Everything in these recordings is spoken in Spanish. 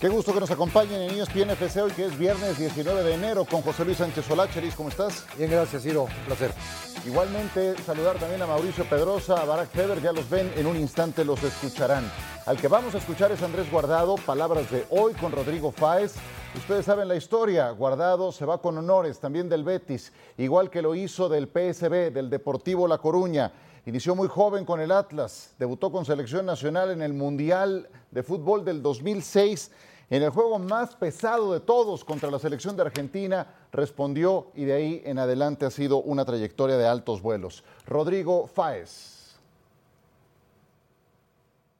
Qué gusto que nos acompañen en ESPN FC hoy que es viernes 19 de enero con José Luis Sánchez Solá. Chelis, ¿cómo estás? Bien, gracias, Ciro. Un placer. Igualmente, saludar también a Mauricio Pedrosa, a Barack Feber, ya los ven, en un instante los escucharán. Al que vamos a escuchar es Andrés Guardado, palabras de hoy con Rodrigo Fáez. Ustedes saben la historia, Guardado se va con honores también del Betis, igual que lo hizo del PSB, del Deportivo La Coruña. Inició muy joven con el Atlas, debutó con selección nacional en el Mundial de Fútbol del 2006 en el juego más pesado de todos contra la selección de Argentina, respondió y de ahí en adelante ha sido una trayectoria de altos vuelos. Rodrigo Fáez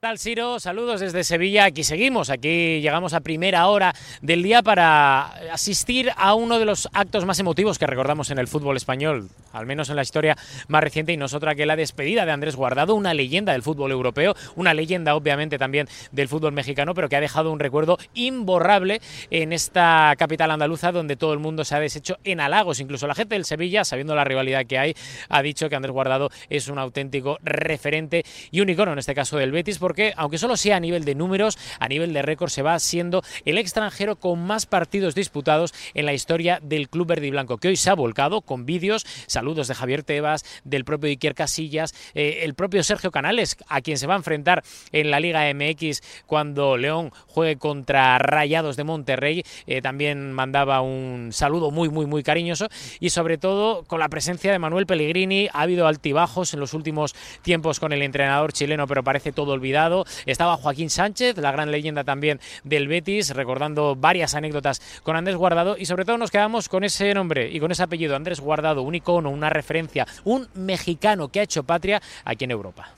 tal, Ciro? Saludos desde Sevilla. Aquí seguimos, aquí llegamos a primera hora del día para asistir a uno de los actos más emotivos que recordamos en el fútbol español, al menos en la historia más reciente, y nosotros que la despedida de Andrés Guardado, una leyenda del fútbol europeo, una leyenda obviamente también del fútbol mexicano, pero que ha dejado un recuerdo imborrable en esta capital andaluza donde todo el mundo se ha deshecho en halagos. Incluso la gente del Sevilla, sabiendo la rivalidad que hay, ha dicho que Andrés Guardado es un auténtico referente y un icono en este caso del Betis porque, aunque solo sea a nivel de números, a nivel de récord, se va siendo el extranjero con más partidos disputados en la historia del club verde y blanco, que hoy se ha volcado con vídeos, saludos de Javier Tebas, del propio Iker Casillas, eh, el propio Sergio Canales, a quien se va a enfrentar en la Liga MX cuando León juegue contra Rayados de Monterrey, eh, también mandaba un saludo muy, muy, muy cariñoso y sobre todo con la presencia de Manuel Pellegrini, ha habido altibajos en los últimos tiempos con el entrenador chileno, pero parece todo olvidado estaba Joaquín Sánchez, la gran leyenda también del Betis, recordando varias anécdotas con Andrés Guardado y sobre todo nos quedamos con ese nombre y con ese apellido, Andrés Guardado, un icono, una referencia, un mexicano que ha hecho patria aquí en Europa.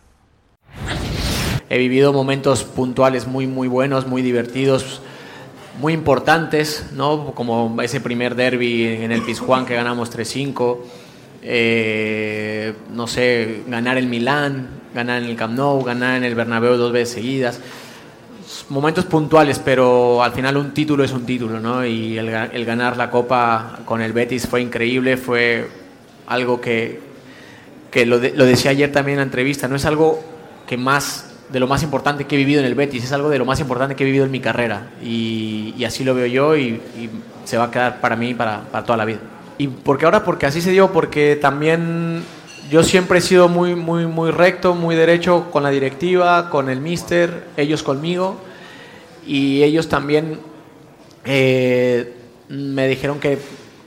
He vivido momentos puntuales muy, muy buenos, muy divertidos, muy importantes, ¿no? como ese primer derby en el Pizjuán que ganamos 3-5, eh, no sé, ganar el Milán, ganar en el Camp Nou, ganar en el Bernabéu dos veces seguidas. Momentos puntuales, pero al final un título es un título, ¿no? Y el, ganar la Copa con el Betis fue increíble, fue algo que, que lo, lo, decía ayer también en la entrevista, no es algo que más de lo más importante que he vivido en el Betis, es algo de lo más importante que he vivido en mi carrera y, y así lo veo yo y, y, se va a quedar para mí para, para toda la vida. ¿Y por qué ahora? Porque así se dio, porque también yo siempre he sido muy, muy, muy recto, muy derecho con la directiva, con el mister, ellos conmigo. Y ellos también eh, me dijeron que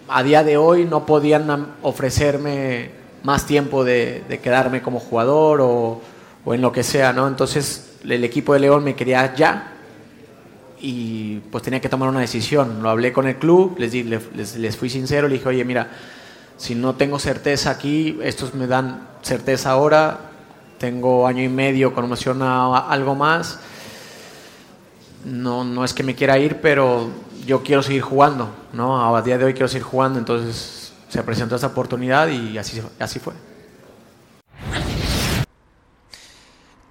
a día de hoy no podían ofrecerme más tiempo de, quedarme como jugador o, en lo que sea, ¿no? Entonces el equipo de León me quería ya y pues tenía que tomar una decisión. Lo hablé con el club, les, les, les fui sincero, le dije, oye, mira, si no tengo certeza aquí, estos me dan certeza ahora, tengo año y medio con emoción a algo más. No, no es que me quiera ir, pero yo quiero seguir jugando, ¿no? A día de hoy quiero seguir jugando, entonces se presentó esa oportunidad y así, así fue.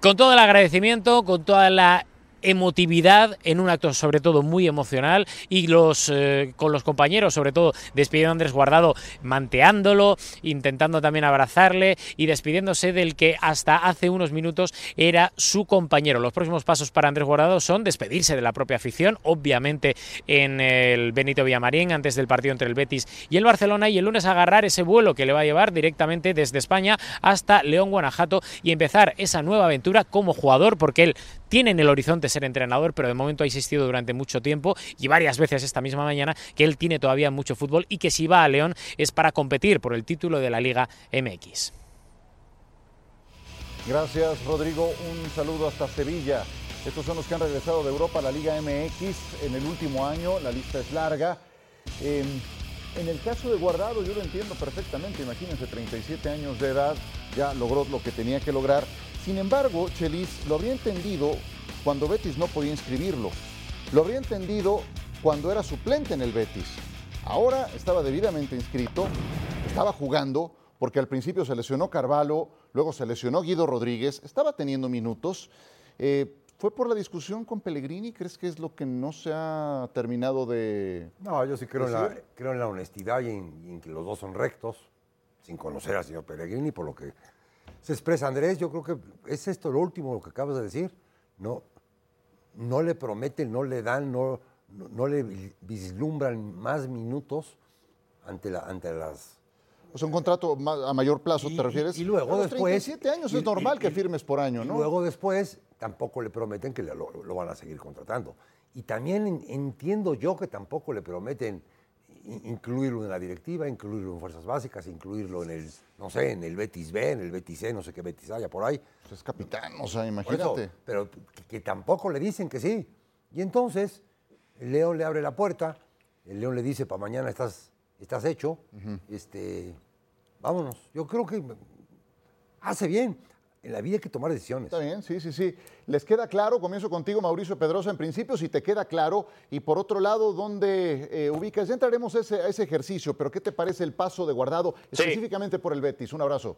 Con todo el agradecimiento, con toda la emotividad en un acto sobre todo muy emocional y los eh, con los compañeros sobre todo despidiendo a Andrés Guardado manteándolo intentando también abrazarle y despidiéndose del que hasta hace unos minutos era su compañero. Los próximos pasos para Andrés Guardado son despedirse de la propia afición obviamente en el Benito Villamarín antes del partido entre el Betis y el Barcelona y el lunes agarrar ese vuelo que le va a llevar directamente desde España hasta León Guanajuato y empezar esa nueva aventura como jugador porque él tiene en el horizonte ser entrenador, pero de momento ha insistido durante mucho tiempo y varias veces esta misma mañana que él tiene todavía mucho fútbol y que si va a León es para competir por el título de la Liga MX. Gracias Rodrigo, un saludo hasta Sevilla. Estos son los que han regresado de Europa a la Liga MX en el último año, la lista es larga. Eh, en el caso de Guardado yo lo entiendo perfectamente, imagínense, 37 años de edad, ya logró lo que tenía que lograr. Sin embargo, Chelis lo habría entendido cuando Betis no podía inscribirlo. Lo habría entendido cuando era suplente en el Betis. Ahora estaba debidamente inscrito, estaba jugando, porque al principio se lesionó Carvalho, luego se lesionó Guido Rodríguez, estaba teniendo minutos. Eh, ¿Fue por la discusión con Pellegrini? ¿Crees que es lo que no se ha terminado de.? No, yo sí creo, en la, creo en la, honestidad y en, y en, que los dos son rectos, sin conocer al señor Pellegrini, por lo que se expresa Andrés, yo creo que es esto lo último lo que acabas de decir. No, no le prometen, no le dan, no, no, le vislumbran más minutos ante, la, ante las... O sea, un contrato a mayor plazo, ¿te refieres? Y, luego después... 37 años es normal que firmes por año, ¿no? Y luego después tampoco le prometen que lo, van a seguir contratando. Y también entiendo yo que tampoco le prometen incluirlo en la directiva, incluirlo en fuerzas básicas, incluirlo en el, no sé, en el Betis B, en el Betis C, no sé qué Betis haya por ahí. Pues es capitán, o sea, imagínate. pero que, tampoco le dicen que sí. Y entonces el León le abre la puerta, el León le dice, para mañana estás, estás hecho, este, vámonos. Yo creo que hace bien en la vida hay que tomar decisiones. Está bien, sí, sí, sí. ¿Les queda claro? Comienzo contigo, Mauricio Pedrosa, en principio, si te queda claro. Y por otro lado, ¿dónde eh, ubicas? Ya entraremos a ese, ese, ejercicio, pero ¿qué te parece el paso de guardado específicamente por el Betis? Un abrazo.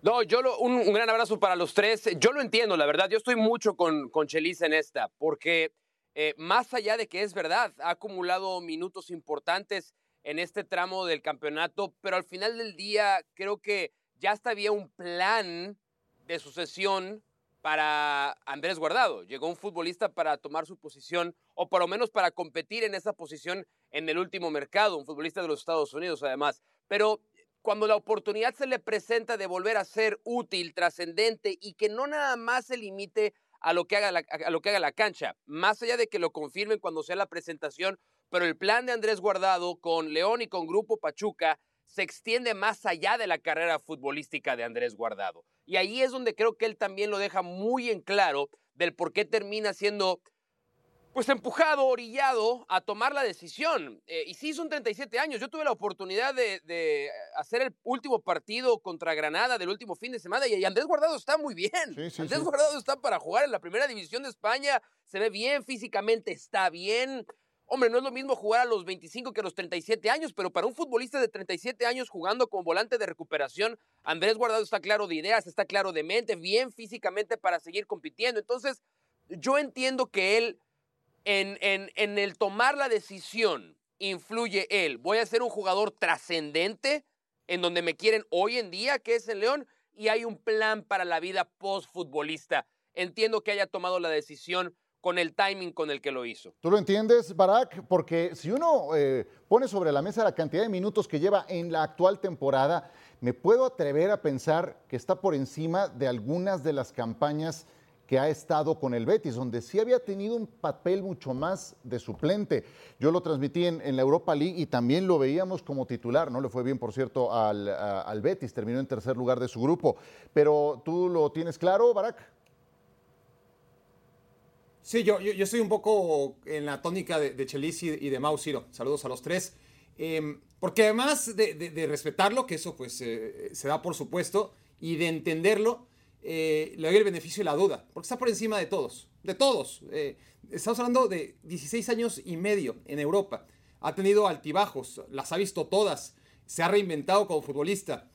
No, yo lo, un, gran abrazo para los tres. Yo lo entiendo, la verdad. Yo estoy mucho con, con Chelis en esta, porque eh, más allá de que es verdad, ha acumulado minutos importantes en este tramo del campeonato, pero al final del día creo que ya hasta había un plan de sucesión para Andrés Guardado. Llegó un futbolista para tomar su posición o por lo menos para competir en esa posición en el último mercado, un futbolista de los Estados Unidos además. Pero cuando la oportunidad se le presenta de volver a ser útil, trascendente y que no nada más se limite a lo, que haga la, a lo que haga la cancha, más allá de que lo confirmen cuando sea la presentación, pero el plan de Andrés Guardado con León y con Grupo Pachuca se extiende más allá de la carrera futbolística de Andrés Guardado. Y ahí es donde creo que él también lo deja muy en claro del por qué termina siendo pues empujado, orillado a tomar la decisión. Eh, y sí, son 37 años. Yo tuve la oportunidad de, hacer el último partido contra Granada del último fin de semana y Andrés Guardado está muy bien. Andrés Guardado está para jugar en la primera división de España, se ve bien físicamente, está bien. Hombre, no es lo mismo jugar a los 25 que a los 37 años, pero para un futbolista de 37 años jugando con volante de recuperación, Andrés Guardado está claro de ideas, está claro de mente, bien físicamente para seguir compitiendo. Entonces, yo entiendo que él, en, en, en el tomar la decisión, influye él. Voy a ser un jugador trascendente en donde me quieren hoy en día, que es el León, y hay un plan para la vida post-futbolista. Entiendo que haya tomado la decisión con el timing con el que lo hizo. ¿Tú lo entiendes, Barack? Porque si uno eh, pone sobre la mesa la cantidad de minutos que lleva en la actual temporada, me puedo atrever a pensar que está por encima de algunas de las campañas que ha estado con el Betis, donde sí había tenido un papel mucho más de suplente. Yo lo transmití en, la Europa League y también lo veíamos como titular, no le fue bien, por cierto, al, al Betis, terminó en tercer lugar de su grupo. Pero tú lo tienes claro, Barack. Sí, yo, yo, un poco en la tónica de, de y, de Mau Ciro. Saludos a los tres. Em, porque además de, respetarlo, que eso pues eh, se da por supuesto, y de entenderlo, eh, le doy el beneficio de la duda, porque está por encima de todos, de todos. Eh, estamos hablando de 16 años y medio en Europa. Ha tenido altibajos, las ha visto todas, se ha reinventado como futbolista.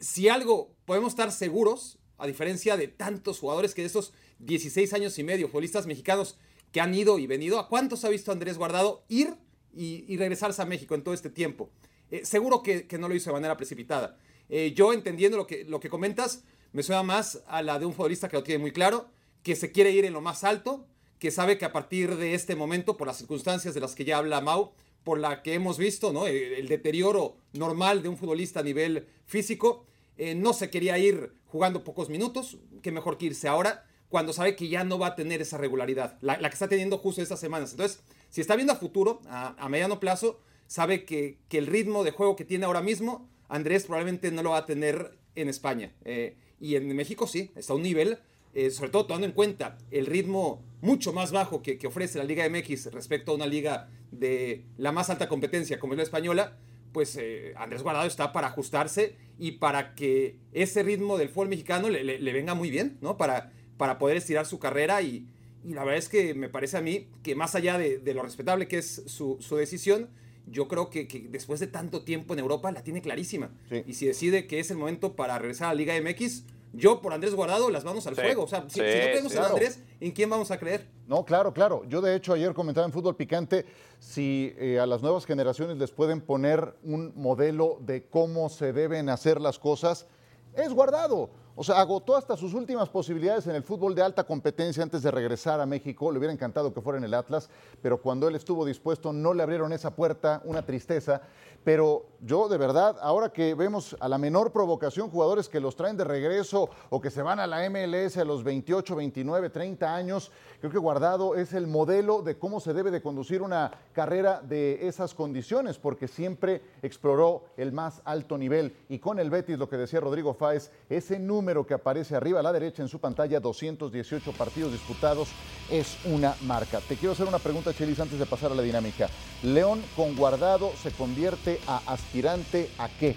si algo podemos estar seguros, a diferencia de tantos jugadores que de estos 16 años y medio, futbolistas mexicanos que han ido y venido. ¿A cuántos ha visto Andrés Guardado ir y, regresarse a México en todo este tiempo? Eh, seguro que, no lo hizo de manera precipitada. Eh, yo entendiendo lo que, lo que comentas, me suena más a la de un futbolista que lo tiene muy claro, que se quiere ir en lo más alto, que sabe que a partir de este momento, por las circunstancias de las que ya habla Mau, por la que hemos visto, ¿no? el, deterioro normal de un futbolista a nivel físico, eh, no se quería ir jugando pocos minutos, que mejor que irse ahora cuando sabe que ya no va a tener esa regularidad, la, que está teniendo justo estas semanas. Entonces, si está viendo a futuro, a, mediano plazo, sabe que, el ritmo de juego que tiene ahora mismo, Andrés probablemente no lo va a tener en España. Eh, y en México sí, está a un nivel, eh, sobre todo tomando en cuenta el ritmo mucho más bajo que, que, ofrece la Liga MX respecto a una liga de la más alta competencia como es la española, pues eh, Andrés Guardado está para ajustarse y para que ese ritmo del fútbol mexicano le, le venga muy bien, ¿no? Para para poder estirar su carrera y, la verdad es que me parece a mí que más allá de, lo respetable que es su, decisión, yo creo que, después de tanto tiempo en Europa la tiene clarísima. Y si decide que es el momento para regresar a la Liga MX, yo por Andrés Guardado las vamos al fuego. O sea, si, no creemos en Andrés, ¿en quién vamos a creer? No, claro, claro. Yo de hecho ayer comentaba en Fútbol Picante si eh, a las nuevas generaciones les pueden poner un modelo de cómo se deben hacer las cosas, es guardado. O sea, agotó hasta sus últimas posibilidades en el fútbol de alta competencia antes de regresar a México. Le hubiera encantado que fuera en el Atlas, pero cuando él estuvo dispuesto no le abrieron esa puerta, una tristeza. Pero yo de verdad, ahora que vemos a la menor provocación jugadores que los traen de regreso o que se van a la MLS a los 28, 29, 30 años, creo que Guardado es el modelo de cómo se debe de conducir una carrera de esas condiciones, porque siempre exploró el más alto nivel. Y con el Betis, lo que decía Rodrigo Fáez, ese número que aparece arriba a la derecha en su pantalla, 218 partidos disputados, es una marca. Te quiero hacer una pregunta, Chelis, antes de pasar a la dinámica. León con Guardado se convierte a aspirante a qué?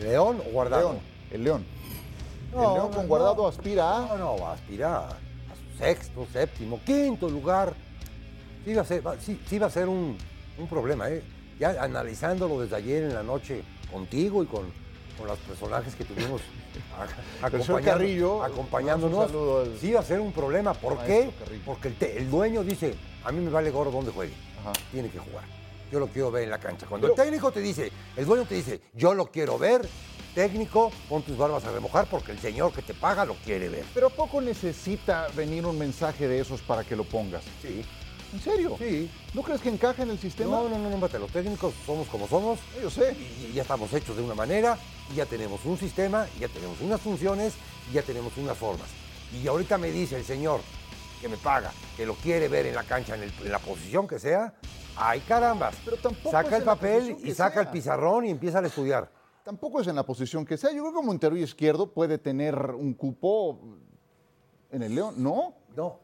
¿León o Guardado? León, el León. No, el León con no, Guardado no. aspira a... No, no, va a su sexto, séptimo, quinto lugar. Sí va a ser, va- sí, sí va a ser un, un problema, ¿eh? Ya analizándolo desde ayer en la noche contigo y con, con los personajes que tuvimos a- acompañando- Carrillo, acompañándonos, un saludo al- sí va a ser un problema. ¿Por qué? Carrillo. Porque el, el dueño dice, a mí me vale gorro donde juegue, Ajá. tiene que jugar. Yo lo quiero ver en la cancha. Cuando Pero- el técnico te dice, el dueño te dice, yo lo quiero ver, técnico, pon tus barbas a remojar porque el señor que te paga lo quiere ver. Pero ¿a poco necesita venir un mensaje de esos para que lo pongas? Sí, ¿En serio? sí. ¿No crees que encaja en el sistema? No, no, no, no, mate, los técnicos somos como somos Yo sé. y ya estamos hechos de una manera, y ya tenemos un sistema, y ya tenemos unas funciones, y ya tenemos unas formas. Y ahorita me dice el señor que me paga, que lo quiere ver en la cancha, en, el- en la posición que sea, ay carambas. Pero tampoco saca el papel y saca el pizarrón y empieza a estudiar. Tampoco es en la posición que sea. Yo creo que Monterrey izquierdo puede tener un cupo en el León. ¿No? No,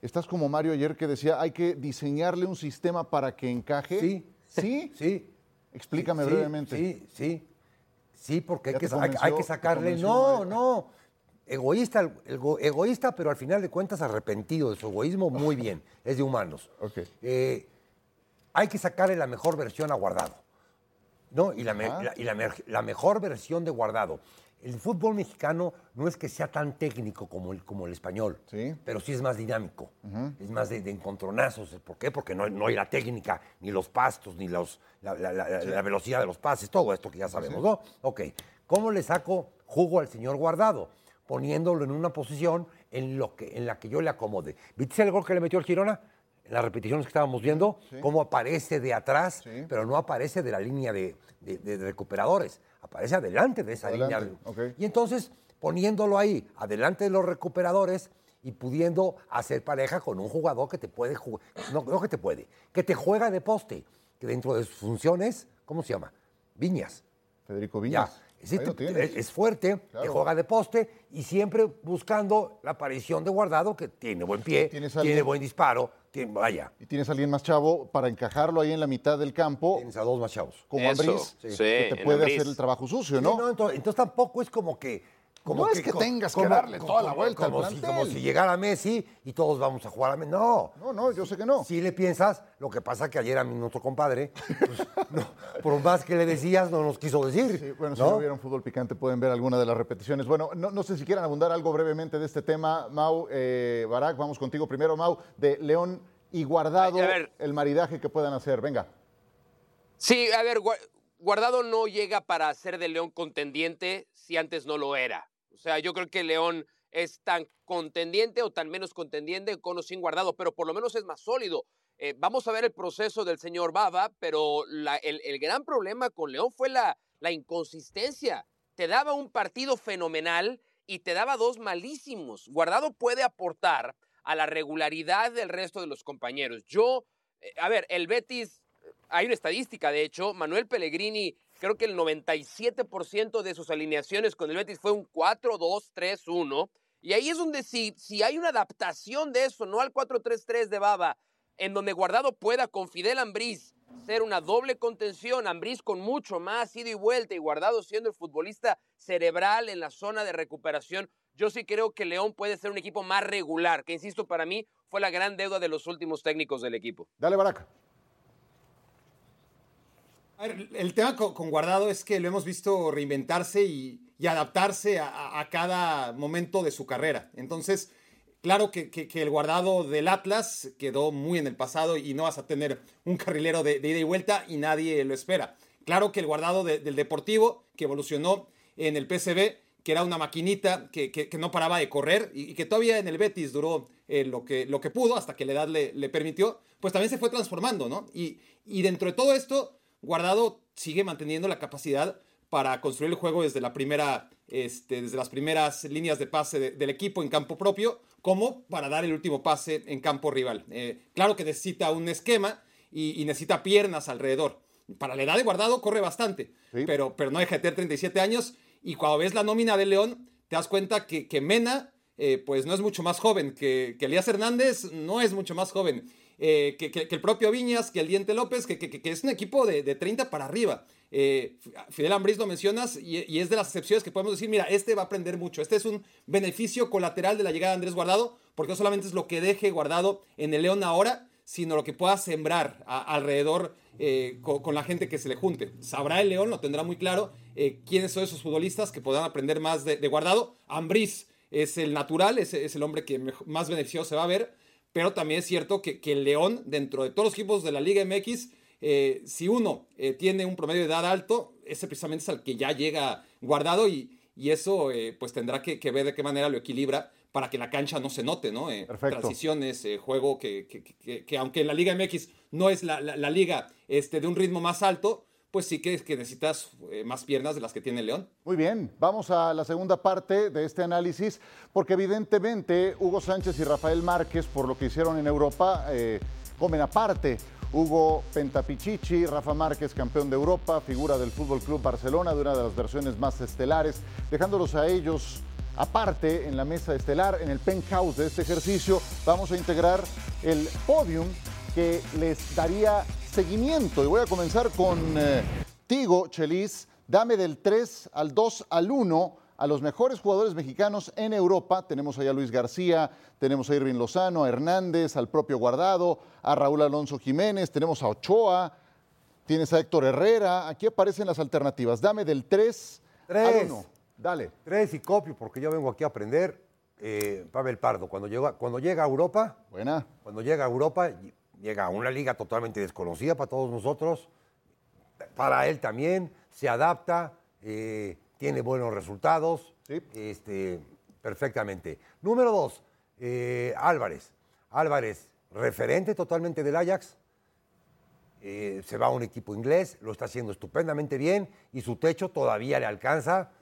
Estás como Mario ayer que decía, hay que diseñarle un sistema para que encaje. Sí. ¿Sí? sí. Explícame Sí, brevemente. Sí, sí. Sí, porque hay ¿Ya que, sacarle. No, no. Egoísta, egoísta, pero al final de cuentas arrepentido de su egoísmo, muy bien. Es de humanos. Ok. Eh, hay que sacarle la mejor versión a Guardado. ¿No? Y, la, me- Ajá. la- y la mer- la mejor versión de Guardado. El fútbol mexicano no es que sea tan técnico como el, como el español, Sí. pero sí es más dinámico, es más de, de encontronazos. ¿Por qué? Porque no, no hay la técnica, ni los pastos, ni los, la velocidad de los pases, todo esto que ya sabemos, ¿no? Ok, ¿cómo le saco jugo al señor Guardado? Poniéndolo en una posición en, lo que, en la que yo le acomode. ¿Viste el gol que le metió el Girona? En las repeticiones que estábamos viendo, cómo aparece de atrás, Sí. pero no aparece de la línea de, de- de recuperadores, aparece adelante de esa Adelante, línea. ok. Y entonces, poniéndolo ahí, adelante de los recuperadores y pudiendo hacer pareja con un jugador que te puede jugar, no, no que te puede, que te juega de poste, que dentro de sus funciones, ¿cómo se llama? Viñas. Federico Ya. Viñas. Sí, Ahí lo te- tienes. es, es fuerte, te juega de poste y siempre buscando la aparición de Guardado, que tiene buen pie, Tienes tiene alguien- buen disparo, tiene- vaya, Y tienes a alguien más chavo para encajarlo ahí en la mitad del campo, tienes a dos más chavos. como Ambriz, sí. que te puede hacer el trabajo sucio, Sí, ¿no? entonces, entonces tampoco es como que. Como No es que tengas que darle toda la vuelta al como si, plantel. como si llegara Messi y todos vamos a jugar a Messi. No. No, no, yo sé que no. Si le piensas, lo que pasa que ayer a mi nuestro compadre, pues, no, por más que le decías, no nos quiso decir. Sí, bueno, si ¿no? vieron fútbol picante pueden ver alguna de las repeticiones. Bueno, no, no sé si quieran abundar algo brevemente de este tema. Mau, eh, Barak, vamos contigo primero, Mau, de León y Guardado, el maridaje que puedan hacer. Venga. Sí, a ver, Gua- Guardado no llega para ser de León contendiente si antes no lo era. O sea, yo creo que León es tan contendiente o tan menos contendiente con o sin Guardado, pero por lo menos es más sólido. Eh, vamos a ver el proceso del señor Baba, pero el, el gran problema con León fue la, la inconsistencia. Te daba un partido fenomenal y te daba dos malísimos. Guardado puede aportar a la regularidad del resto de los compañeros. Yo, eh, a ver, el Betis hay una estadística, de hecho, Manuel Pellegrini, creo que el 97% de sus alineaciones con el Betis fue un 4-2-3-1. Y ahí es donde si, si hay una adaptación de eso, no al 4-3-3 de Baba, en donde Guardado pueda con Fidel Ambriz ser una doble contención, Ambriz con mucho más ida y vuelta y Guardado siendo el futbolista cerebral en la zona de recuperación, yo sí creo que León puede ser un equipo más regular, que insisto, para mí fue la gran deuda de los últimos técnicos del equipo. Dale, Barak. El tema con, Guardado es que lo hemos visto reinventarse y, adaptarse a- cada momento de su carrera. Entonces, claro que, el Guardado del Atlas quedó muy en el pasado y no vas a tener un carrilero de, ida y vuelta y nadie lo espera. Claro que el Guardado de- del Deportivo, que evolucionó en el PCB, que era una maquinita que, no paraba de correr y, que todavía en el Betis duró eh, lo, que, pudo hasta que la edad le, permitió, pues también se fue transformando, ¿no? Y dentro de todo esto, Guardado sigue manteniendo la capacidad para construir el juego desde, la primera, este, desde las primeras líneas de pase del equipo en campo propio, como para dar el último pase en campo rival. Eh, claro que necesita un esquema y, y necesita piernas alrededor para la edad de guardado corre bastante, pero, pero no deja de tener 37 años. Y cuando ves la nómina de León, te das cuenta que, que Mena, eh, pues no es mucho más joven, que, que Elías Hernández no es mucho más joven, eh, que, que, el propio Viñas, que el Diente López, que, es un equipo de, de 30 para arriba. Eh, Fidel Ambriz lo mencionas y, es de las excepciones que podemos decir, mira, este va a aprender mucho, este es un beneficio colateral de la llegada de Andrés Guardado, porque no solamente es lo que deje Guardado en el León ahora, sino lo que pueda sembrar alrededor eh, con, la gente que se le junte. Sabrá el León, lo tendrá muy claro, quiénes son esos futbolistas que podrán aprender más de, guardado. Ambriz es el natural, es, es, el hombre que más beneficioso se va a ver, pero también es cierto que, que el León, dentro de todos los equipos de la Liga MX, eh, si uno tiene un promedio de edad alto, ese precisamente es al que ya llega guardado y, y eso pues tendrá que, que ver de qué manera lo equilibra para que la cancha no se note, ¿no? Eh, transiciones, eh, juego que, que, que, aunque la Liga MX no es la, la, liga este, de un ritmo más alto, pues sí que, que necesitas eh, más piernas de las que tiene León. Muy bien, vamos a la segunda parte de este análisis, porque evidentemente Hugo Sánchez y Rafael Márquez, por lo que hicieron en Europa, comen aparte. Hugo Pentapichichi, Rafa Márquez, campeón de Europa, figura del Fútbol Club Barcelona, de una de las versiones más estelares, dejándolos a ellos Aparte, en la mesa estelar, en el penthouse de este ejercicio, vamos a integrar el podium que les daría seguimiento. Y voy a comenzar con eh, Tigo Chelis. Dame del 3 al 2 al 1 a los mejores jugadores mexicanos en Europa. Tenemos ahí a Luis García, tenemos a Irving Lozano, a Hernández, al propio Guardado, a Raúl Alonso Jiménez, tenemos a Ochoa, tienes a Héctor Herrera. Aquí aparecen las alternativas. Dame del 3, 3. al 1. Dale. Tres y copio, porque yo vengo aquí a aprender. Eh, Pavel Pardo, cuando llega, cuando llega a Europa, Buena. cuando llega a Europa, llega a una liga totalmente desconocida para todos nosotros, para él también, se adapta, eh, tiene buenos resultados, este, perfectamente. Número dos, eh, Álvarez. Álvarez, referente totalmente del Ajax, se va a un equipo inglés, lo está haciendo estupendamente bien y su techo todavía le alcanza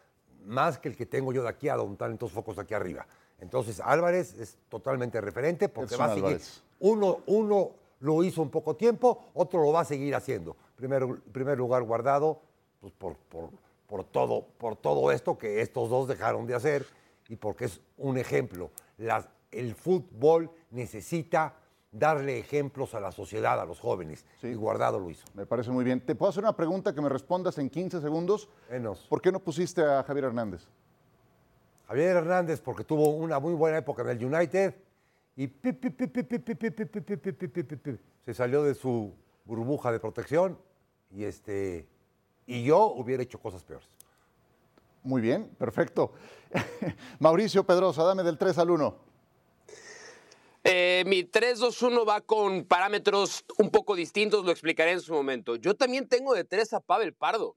más que el que tengo yo de aquí a don tantos focos aquí arriba. Entonces Álvarez es totalmente referente porque va a seguir. Uno, uno lo hizo en poco tiempo, otro lo va a seguir haciendo. Primero, primer lugar guardado pues por, por, por, todo, por todo esto que estos dos dejaron de hacer y porque es un ejemplo. el fútbol necesita darle ejemplos a la sociedad, a los jóvenes. Y Guardado lo hizo. Me parece muy bien. ¿Te puedo hacer una pregunta que me respondas en 15 segundos? Menos. ¿Por qué no pusiste a Javier Hernández? Javier Hernández porque tuvo una muy buena época en el United y se salió de su burbuja de protección y este y yo hubiera hecho cosas peores. Muy bien, perfecto. Mauricio Pedrosa, dame del 3 al 1. Eh, mi 3-2-1 va con parámetros un poco distintos, lo explicaré en su momento. Yo también tengo de 3 a Pavel Pardo.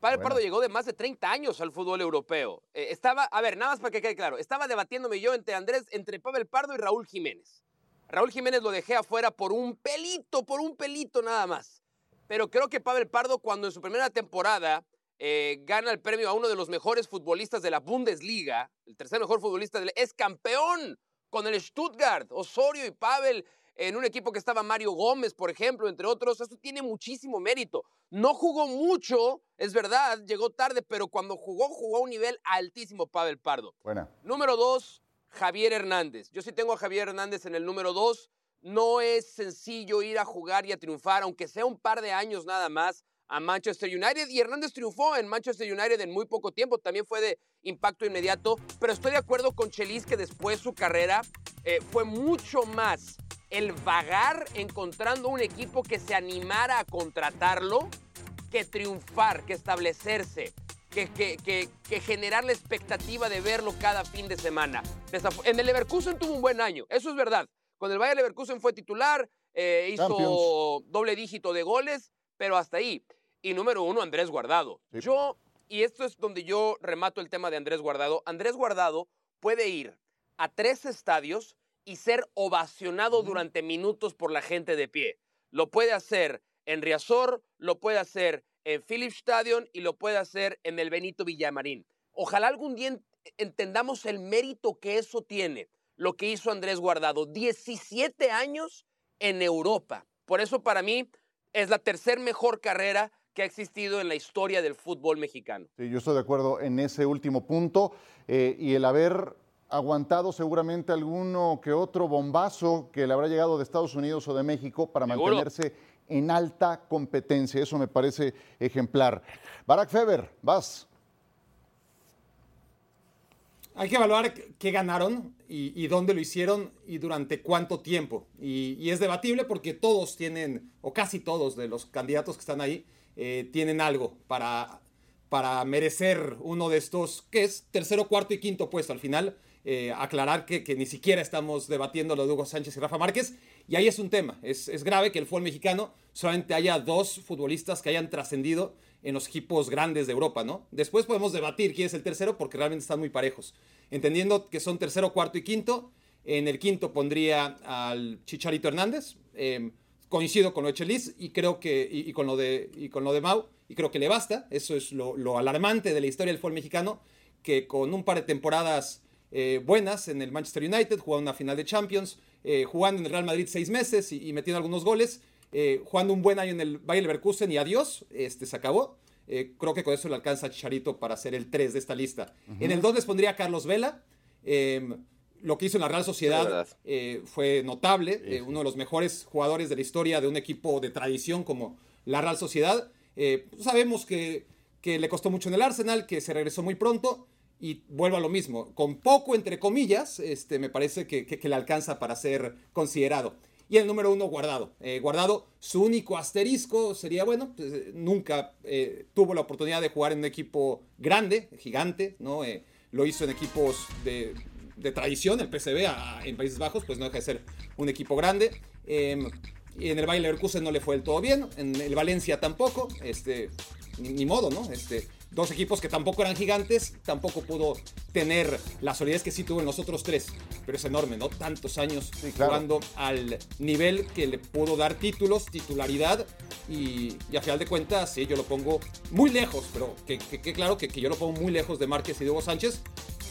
Pavel Pardo llegó de más de 30 años al fútbol europeo. Eh, estaba, a ver, nada más para que quede claro, estaba debatiéndome yo entre Andrés, entre Pavel Pardo y Raúl Jiménez. Raúl Jiménez lo dejé afuera por un pelito, por un pelito nada más. Pero creo que Pavel Pardo, cuando en su primera temporada eh, gana el premio a uno de los mejores futbolistas de la Bundesliga, el tercer mejor futbolista, del, es campeón con el Stuttgart, Osorio y Pavel en un equipo que estaba Mario Gómez, por ejemplo, entre otros. Eso tiene muchísimo mérito. No jugó mucho, es verdad, llegó tarde, pero cuando jugó, jugó a un nivel altísimo Pavel Pardo. Buena. Número dos, Javier Hernández. Yo sí tengo a Javier Hernández en el número dos. No es sencillo ir a jugar y a triunfar, aunque sea un par de años nada más a Manchester United y Hernández triunfó en Manchester United en muy poco tiempo, también fue de impacto inmediato, pero estoy de acuerdo con Chelis que después su carrera eh, fue mucho más el vagar encontrando un equipo que se animara a contratarlo que triunfar, que establecerse, que, que, que, generar la expectativa de verlo cada fin de semana. En el Leverkusen tuvo un buen año, eso es verdad. Con el Bayern Leverkusen fue titular, eh, hizo doble dígito de goles, pero hasta ahí. Y número uno, Andrés Guardado. Yo y esto es donde yo remato el tema de Andrés Guardado. Andrés Guardado puede ir a tres estadios y ser ovacionado durante minutos por la gente de pie. Lo puede hacer en Riazor, lo puede hacer en Philips Stadium y lo puede hacer en el Benito Villamarín. Ojalá algún día entendamos el mérito que eso tiene, lo que hizo Andrés Guardado. 17 años en Europa. Por eso para mí es la tercer mejor carrera que ha existido en la historia del fútbol mexicano. Sí, yo estoy de acuerdo en ese último punto eh, y el haber aguantado seguramente alguno que otro bombazo que le habrá llegado de Estados Unidos o de México para mantenerse en alta competencia. Eso me parece ejemplar. Barack Feber, vas. Hay que evaluar qué ganaron y, dónde lo hicieron y durante cuánto tiempo. Y, es debatible porque todos tienen, o casi todos de los candidatos que están ahí, eh, tienen algo para, para merecer uno de estos, que es tercero, cuarto y quinto puesto. Al final, eh, aclarar que, ni siquiera estamos debatiendo lo de Hugo Sánchez y Rafa Márquez. Y ahí es un tema. Es, es grave que el fútbol mexicano solamente haya dos futbolistas que hayan trascendido en los equipos grandes de Europa, ¿no? Después podemos debatir quién es el tercero porque realmente están muy parejos. Entendiendo que son tercero, cuarto y quinto, en el quinto pondría al Chicharito Hernández. Em, coincido con lo de Chelis y creo que y, con lo de y con lo de Mau y creo que le basta. Eso es lo, alarmante de la historia del fútbol mexicano que con un par de temporadas eh, buenas en el Manchester United, jugando una final de Champions, eh, jugando en el Real Madrid seis meses y metiendo algunos goles, eh, jugando un buen año en el Bayer Leverkusen y adiós, este, se acabó. Eh, creo que con eso le alcanza a Chicharito para ser el 3 de esta lista. En el 2 les pondría a Carlos Vela. Em, lo que hizo en la Real Sociedad fue notable. uno de los mejores jugadores de la historia de un equipo de tradición como la Real Sociedad. sabemos que, que, le costó mucho en el Arsenal, que se regresó muy pronto. Y vuelvo a lo mismo, con poco, entre comillas, este, me parece que, que le alcanza para ser considerado. Y el número uno, Guardado. Eh, guardado, su único asterisco sería, bueno, pues, eh, nunca eh, tuvo la oportunidad de jugar en un equipo grande, gigante, ¿no? lo hizo en equipos de, tradición, el PCB en Países Bajos, pues no deja de ser un equipo grande. Em, en el Bayer Leverkusen no le fue del todo bien, en el Valencia tampoco, este, ni, ni modo, ¿no? Este, dos equipos que tampoco eran gigantes, tampoco pudo tener la solidez que sí tuvo en los otros tres. Pero es enorme, ¿no? Tantos años jugando al nivel que le pudo dar títulos, titularidad. Y, a final de cuentas, sí, yo lo pongo muy lejos, pero que, claro que, yo lo pongo muy lejos de Márquez y de Hugo Sánchez.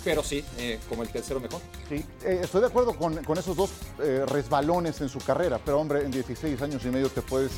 Pero sí, eh, como el tercero mejor. Sí, eh, estoy de acuerdo con, esos dos eh, resbalones en su carrera. Pero hombre, en 16 años y medio te puedes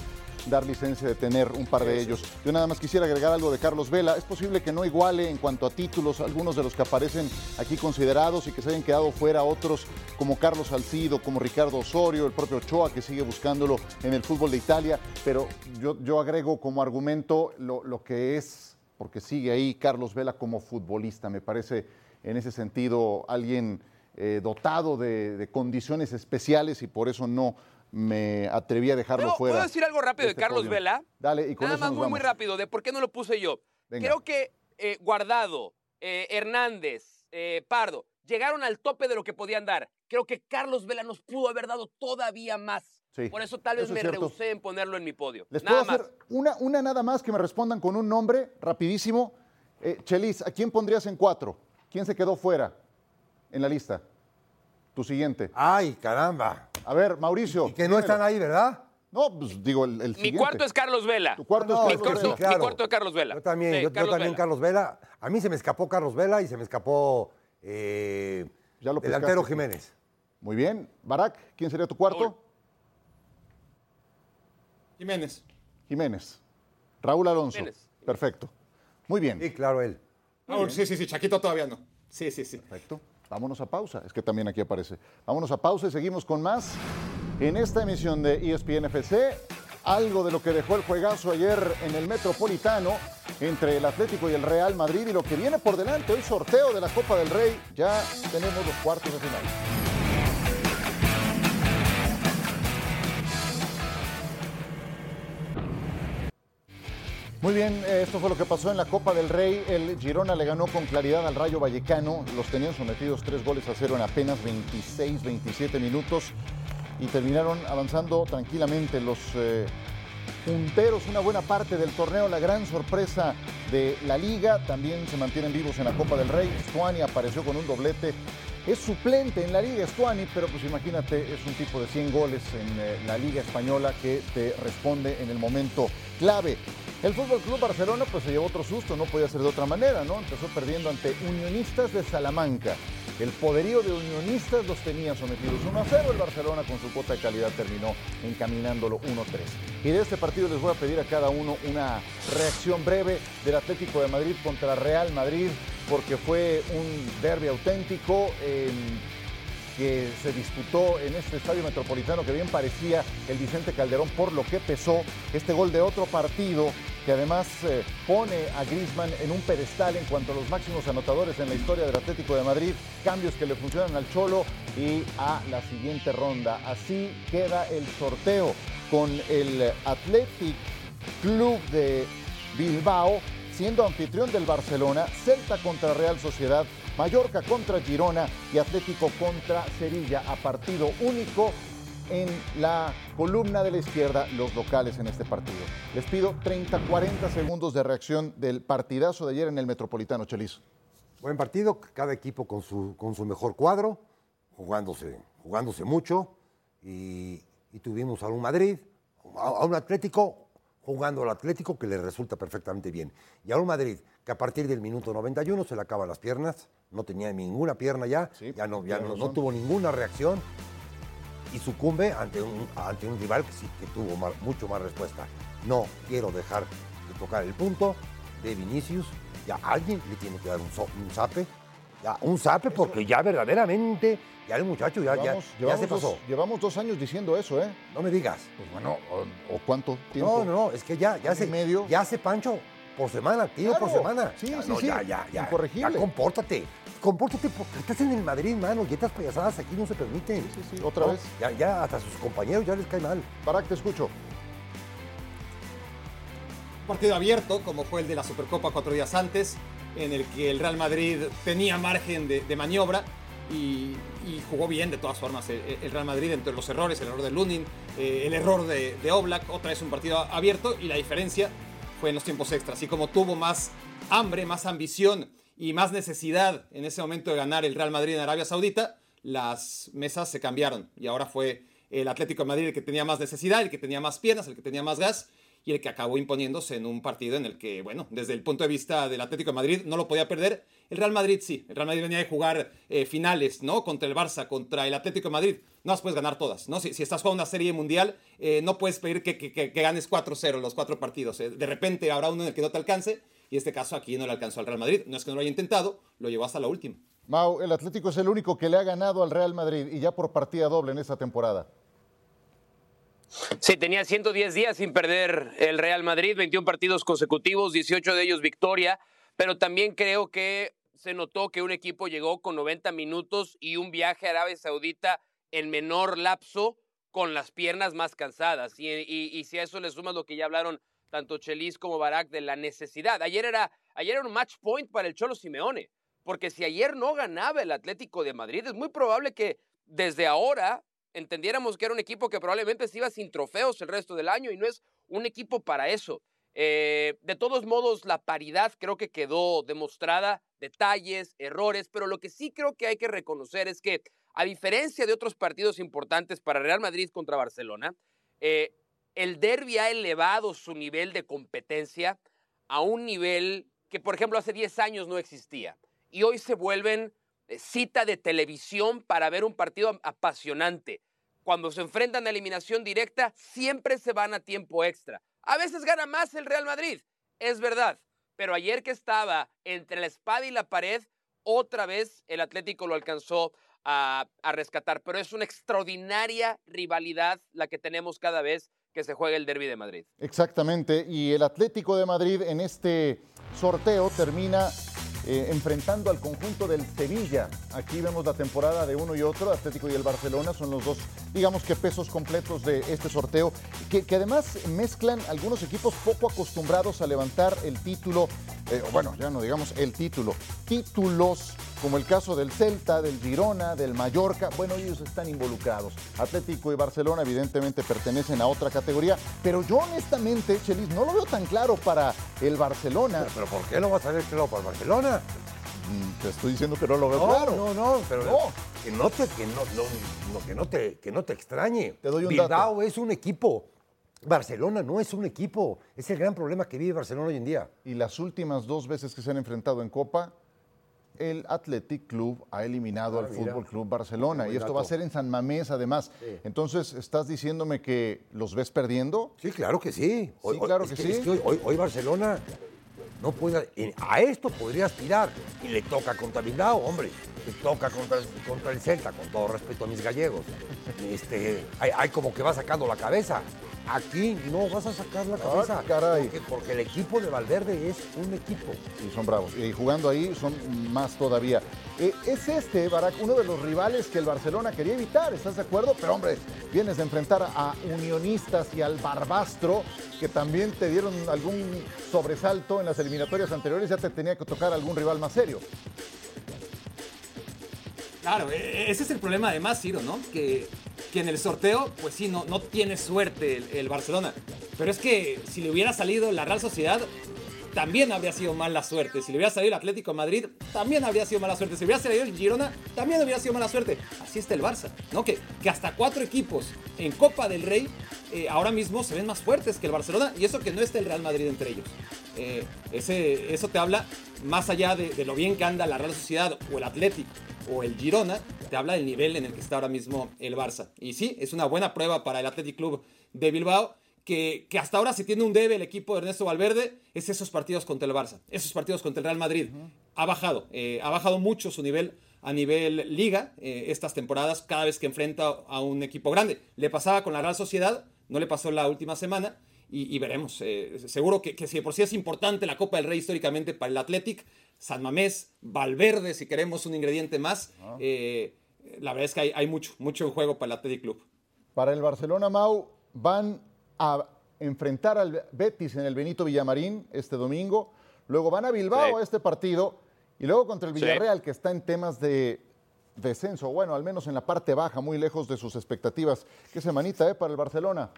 dar licencia de tener un par de ellos. Yo nada más quisiera agregar algo de Carlos Vela. Es posible que no iguale en cuanto a títulos algunos de los que aparecen aquí considerados y que se hayan quedado fuera otros como Carlos Salcido, como Ricardo Osorio, el propio Ochoa que sigue buscándolo en el fútbol de Italia. Pero yo, yo agrego como argumento lo, que es, porque sigue ahí Carlos Vela como futbolista. Me parece en ese sentido alguien eh, dotado de, de condiciones especiales y por eso no me atreví a dejarlo fuera. ¿Puedo decir algo rápido de, este Carlos Vela? Dale, y con Nada eso más muy, muy rápido, de por qué no lo puse yo. Creo que eh, Guardado, eh, Hernández, eh, Pardo, llegaron al tope de lo que podían dar. Creo que Carlos Vela nos pudo haber dado todavía más. por eso tal vez me rehusé en ponerlo en mi podio. Les nada puedo hacer Una, una nada más que me respondan con un nombre rapidísimo. Chelis, ¿a quién pondrías en cuatro? ¿Quién se quedó fuera en la lista? Tu siguiente. Ay, caramba. A ver, Mauricio. Y que no están ahí, ¿verdad? No, pues digo, el, el Mi cuarto es Carlos Vela. Tu cuarto es Carlos Vela. Mi cuarto es Carlos Vela. Yo también, yo, también Carlos Vela. A mí se me escapó Carlos Vela y se me escapó eh, ya lo delantero Jiménez. Muy bien. Barak, ¿quién sería tu cuarto? Jiménez. Jiménez. Raúl Alonso. Jiménez. Perfecto. Muy bien. Sí, claro, él. sí, sí, sí. Chaquito todavía no. Sí, sí, sí. Perfecto. Vámonos a pausa, es que también aquí aparece. Vámonos a pausa y seguimos con más en esta emisión de ESPN FC. Algo de lo que dejó el juegazo ayer en el Metropolitano entre el Atlético y el Real Madrid y lo que viene por delante, el sorteo de la Copa del Rey. Ya tenemos los cuartos de final. Muy bien, eh, esto fue lo que pasó en la Copa del Rey. El Girona le ganó con claridad al Rayo Vallecano. Los tenían sometidos tres goles a cero en apenas 26, 27 minutos y terminaron avanzando tranquilamente los eh, punteros una buena parte del torneo, la gran sorpresa de la liga, también se mantienen vivos en la Copa del Rey, Stuani apareció con un doblete, es suplente en la liga Stuani, pero pues imagínate, es un tipo de 100 goles en eh, la liga española que te responde en el momento clave. El Fútbol Club Barcelona pues se llevó otro susto, no podía ser de otra manera, ¿no? Empezó perdiendo ante Unionistas de Salamanca. El poderío de Unionistas los tenía sometidos 1 a 0. El Barcelona con su cuota de calidad terminó encaminándolo 1-3. Y de este partido les voy a pedir a cada uno una reacción breve del Atlético de Madrid contra Real Madrid, porque fue un derby auténtico. Eh, que se disputó en este estadio metropolitano que bien parecía el Vicente Calderón por lo que pesó este gol de otro partido que además eh, pone a Griezmann en un pedestal en cuanto a los máximos anotadores en la historia del Atlético de Madrid, cambios que le funcionan al Cholo y a la siguiente ronda. Así queda el sorteo con el Athletic Club de Bilbao siendo anfitrión del Barcelona, Celta contra Real Sociedad, Mallorca contra Girona y Atlético contra Sevilla a partido único en la columna de la izquierda los locales en este partido. Les pido 30-40 segundos de reacción del partidazo de ayer en el Metropolitano Chelis. Buen partido, cada equipo con su, con su mejor cuadro, jugándose, jugándose mucho y, y tuvimos a un Madrid, a un Atlético jugando al Atlético que le resulta perfectamente bien. Y a un Madrid que a partir del minuto 91 se le acaban las piernas, no tenía ninguna pierna ya, ya, no, ya no, no, tuvo ninguna reacción y sucumbe ante un, ante un rival que sí que tuvo mucho más respuesta. No quiero dejar de tocar el punto de Vinicius, ya alguien le tiene que dar un, un zape, ya un zape porque ya verdaderamente ya el muchacho ya, ya, ya se pasó. Dos, llevamos dos años diciendo eso, ¿eh? No me digas. Pues bueno, ¿o, o cuánto tiempo? No, no, no, es que ya, ya se medio. Ya hace Pancho por semana, tío, Claro. por semana. Sí, ya, sí, no, sí. Ya, ya, ya. Incorregible. Ya, compórtate. Compórtate porque estás en el Madrid, mano. Y estas payasadas aquí no se permiten. Sí, sí, sí, otra ¿No? vez. Ya, ya, hasta sus compañeros ya les cae mal. Barak, te escucho. partido abierto, como fue el de la Supercopa cuatro días antes, en el que el Real Madrid tenía margen de, de maniobra y, y jugó bien de todas formas el, el Real Madrid entre los errores, el error de Lunin, eh, el error de, de Oblak, otra vez un partido abierto y la diferencia fue en los tiempos extras. Así como tuvo más hambre, más ambición y más necesidad en ese momento de ganar el Real Madrid en Arabia Saudita, las mesas se cambiaron y ahora fue el Atlético de Madrid el que tenía más necesidad, el que tenía más piernas, el que tenía más gas y el que acabó imponiéndose en un partido en el que, bueno, desde el punto de vista del Atlético de Madrid no lo podía perder. El Real Madrid sí, el Real Madrid venía de jugar eh, finales, ¿no? Contra el Barça, contra el Atlético de Madrid. No las puedes ganar todas, ¿no? Si, si estás jugando una serie mundial, eh, no puedes pedir que, que- que- que ganes 4-0 los cuatro partidos. eh. De repente habrá uno en el que no te alcance y este caso aquí no le alcanzó al Real Madrid. No es que no lo haya intentado, lo llevó hasta la última. Mau, el Atlético es el único que le ha ganado al Real Madrid y ya por partida doble en esta temporada. Sí, tenía 110 días sin perder el Real Madrid, 21 partidos consecutivos, 18 de ellos victoria, pero también creo que se notó que un equipo llegó con 90 minutos y un viaje a Arabia Saudita en menor lapso con las piernas más cansadas. Y, si a eso le sumas lo que ya hablaron tanto Chelis como Barak de la necesidad. Ayer era, ayer era un match point para el Cholo Simeone, porque si ayer no ganaba el Atlético de Madrid, es muy probable que desde ahora entendiéramos que era un equipo que probablemente se iba sin trofeos el resto del año y no es un equipo para eso. Eh, de todos modos, la paridad creo que quedó demostrada, detalles, errores, pero lo que sí creo que hay que reconocer es que, a diferencia de otros partidos importantes para Real Madrid contra Barcelona, eh, el derby ha elevado su nivel de competencia a un nivel que, por ejemplo, hace 10 años no existía. Y hoy se vuelven cita de televisión para ver un partido apasionante. Cuando se enfrentan a eliminación directa, siempre se van a tiempo extra. A veces gana más el Real Madrid, es verdad. Pero ayer que estaba entre la espada y la pared, otra vez el Atlético lo alcanzó a, a rescatar. Pero es una extraordinaria rivalidad la que tenemos cada vez que se juega el Derby de Madrid. Exactamente, y el Atlético de Madrid en este sorteo termina eh, enfrentando al conjunto del Sevilla. Aquí vemos la temporada de uno y otro, Atlético y el Barcelona son los dos, digamos que pesos completos de este sorteo, que, además mezclan algunos equipos poco acostumbrados a levantar el título eh, bueno, ya no digamos el título, títulos como el caso del Celta, del Girona, del Mallorca, bueno, ellos están involucrados. Atlético y Barcelona evidentemente pertenecen a otra categoría, pero yo honestamente, Chelis, no lo veo tan claro para el Barcelona. Pero, ¿por qué no vas a ver claro para el Barcelona? Te estoy diciendo que no lo veo No, claro. no, no, pero No. que no te, que no, no, no, que no te, que no te extrañe. Te doy un Bilbao dato. es un equipo. Barcelona no es un equipo. Es el gran problema que vive Barcelona hoy en día. Y las últimas dos veces que se han enfrentado en Copa, el Athletic Club ha eliminado Ah, al mira. Fútbol Club Barcelona. Y esto va a ser en San Mamés, además. Sí. Entonces, ¿estás diciéndome que los ves perdiendo? Sí, claro que sí. Sí, claro que sí. es hoy, hoy- hoy Barcelona no puede. A esto podría aspirar. Y le toca contra Bilbao, hombre. Le toca contra, contra el Celta, con todo respeto a mis gallegos. Este, hay como que va sacando la cabeza. Aquí no vas a sacar la cabeza. Ah, caray. Porque, porque el equipo de Valverde es un equipo. Y son bravos. Y jugando ahí son más todavía. Eh, es este, Barak, uno de los rivales que el Barcelona quería evitar, ¿estás de acuerdo? Pero hombre, vienes de enfrentar a Unionistas y al Barbastro, que también te dieron algún sobresalto en las eliminatorias anteriores, ya te tenía que tocar algún rival más serio. Claro, e- ese es el problema además, Ciro, ¿no? Que, que en el sorteo, pues sí, no, no tiene suerte el Barcelona. Pero es que si le hubiera salido la Real Sociedad, también habría sido mala suerte. Si le hubiera salido el Atlético de Madrid, también habría sido mala suerte. Si le hubiera salido el Girona, también habría sido mala suerte. Así está el Barça, ¿no? Que, que hasta cuatro equipos en Copa del Rey eh, ahora mismo se ven más fuertes que el Barcelona. Y eso que no está el Real Madrid entre ellos. Eh, ese, eso te habla, más allá de, de lo bien que anda la Real Sociedad o el Atlético o el Girona, te habla del nivel en el que está ahora mismo el Barça. Y sí, es una buena prueba para el Athletic Club de Bilbao, que, que hasta ahora si tiene un debe el equipo de Ernesto Valverde, es esos partidos contra el Barça, esos partidos contra el Real Madrid. Ha bajado, eh, ha bajado mucho su nivel a nivel liga eh, estas temporadas cada vez que enfrenta a un equipo grande. Le pasaba con la Real Sociedad, no le pasó la última semana. Y, y veremos, eh, seguro que, que si de por sí es importante la Copa del Rey históricamente para el Athletic, San Mamés, Valverde, si queremos un ingrediente más, eh, la verdad es que hay, hay mucho, mucho en juego para el Athletic Club. Para el Barcelona, Mau, van a enfrentar al Betis en el Benito Villamarín este domingo. Luego van a Bilbao Sí. a este partido. Y luego contra el Sí. Villarreal, que está en temas de descenso. Bueno, al menos en la parte baja, muy lejos de sus expectativas. Qué semanita, ¿eh? Para el Barcelona.